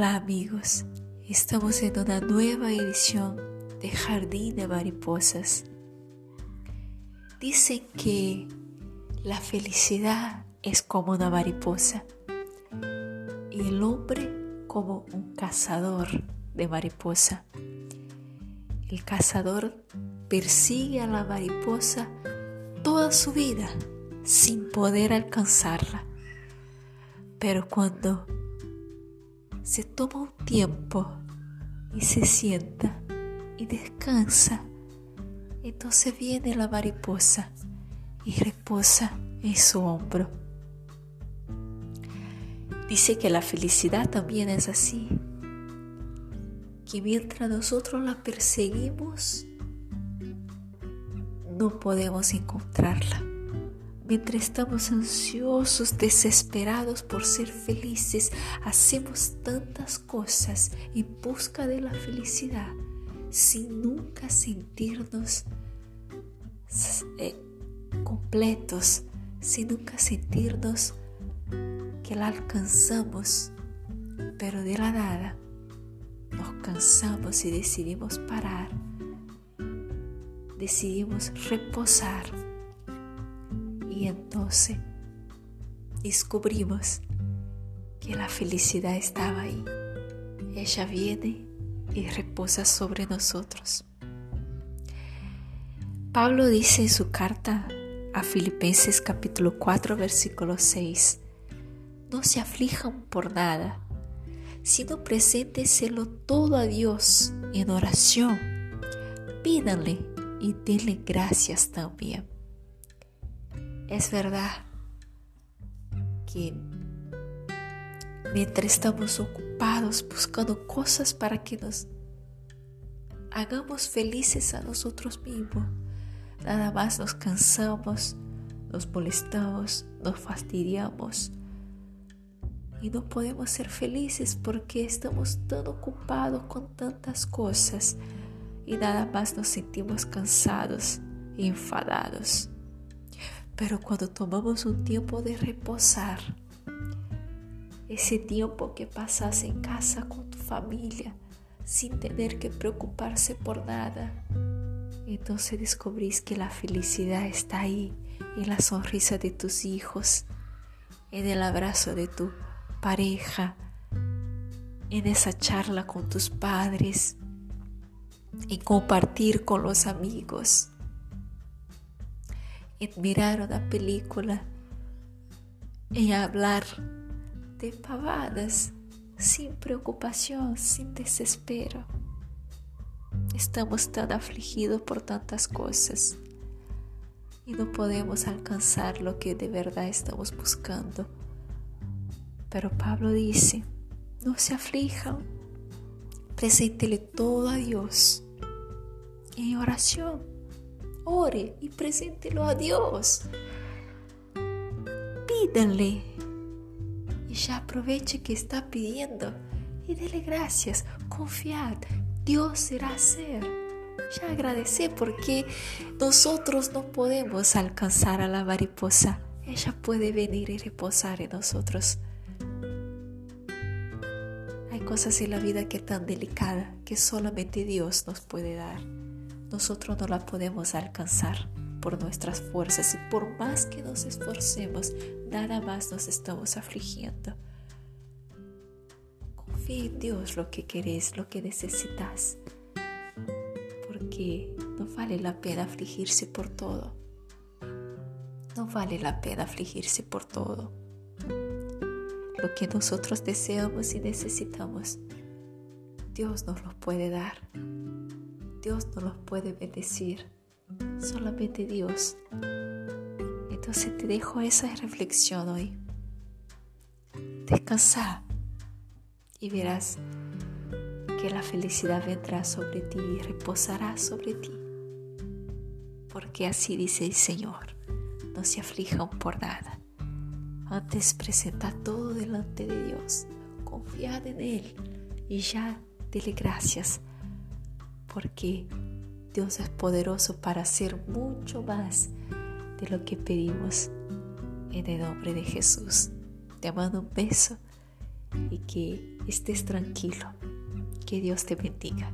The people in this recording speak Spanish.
Hola amigos, estamos en una nueva edición de Jardín de Mariposas. Dicen que la felicidad es como una mariposa y el hombre como un cazador de mariposa. El cazador persigue a la mariposa toda su vida sin poder alcanzarla. Pero cuando se toma un tiempo y se sienta y descansa, entonces viene la mariposa y reposa en su hombro. Dice que la felicidad también es así, que mientras nosotros la perseguimos, no podemos encontrarla. Mientras estamos ansiosos, desesperados por ser felices, hacemos tantas cosas en busca de la felicidad sin nunca sentirnos eh, completos, sin nunca sentirnos que la alcanzamos, pero de la nada nos cansamos y decidimos parar, decidimos reposar y entonces descubrimos que la felicidad estaba ahí. Ella viene y reposa sobre nosotros. Pablo dice en su carta a Filipenses capítulo 4 versículo 6, no se aflijan por nada, sino presénteselo todo a Dios en oración. Pídanle y denle gracias también. Es verdad que mientras estamos ocupados buscando cosas para que nos hagamos felices a nosotros mismos, nada más nos cansamos, nos molestamos, nos fastidiamos y no podemos ser felices porque estamos tan ocupados con tantas cosas y nada más nos sentimos cansados e enfadados. Pero cuando tomamos un tiempo de reposar, ese tiempo que pasas en casa con tu familia sin tener que preocuparse por nada, entonces descubrís que la felicidad está ahí, en la sonrisa de tus hijos, en el abrazo de tu pareja, en esa charla con tus padres, y compartir con los amigos en mirar una película, en hablar de pavadas sin preocupación, sin desespero. Estamos tan afligidos por tantas cosas y no podemos alcanzar lo que de verdad estamos buscando. Pero Pablo dice, no se aflijan, preséntele todo a Dios en oración ore y preséntelo a Dios. Pídanle y ya aproveche que está pidiendo y dele gracias, confiad, Dios será hacer. Ya agradece porque nosotros no podemos alcanzar a la mariposa. Ella puede venir y reposar en nosotros. Hay cosas en la vida que tan delicada que solamente Dios nos puede dar nosotros no la podemos alcanzar por nuestras fuerzas y por más que nos esforcemos, nada más nos estamos afligiendo. Confía en Dios lo que querés, lo que necesitas, porque no vale la pena afligirse por todo. No vale la pena afligirse por todo. Lo que nosotros deseamos y necesitamos, Dios nos lo puede dar. Dios no los puede bendecir, solamente Dios. Entonces te dejo esa reflexión hoy. Descansa y verás que la felicidad vendrá sobre ti y reposará sobre ti. Porque así dice el Señor, no se aflijan por nada. Antes presenta todo delante de Dios, confiad en Él y ya dele gracias porque Dios es poderoso para hacer mucho más de lo que pedimos en el nombre de Jesús. Te mando un beso y que estés tranquilo. Que Dios te bendiga.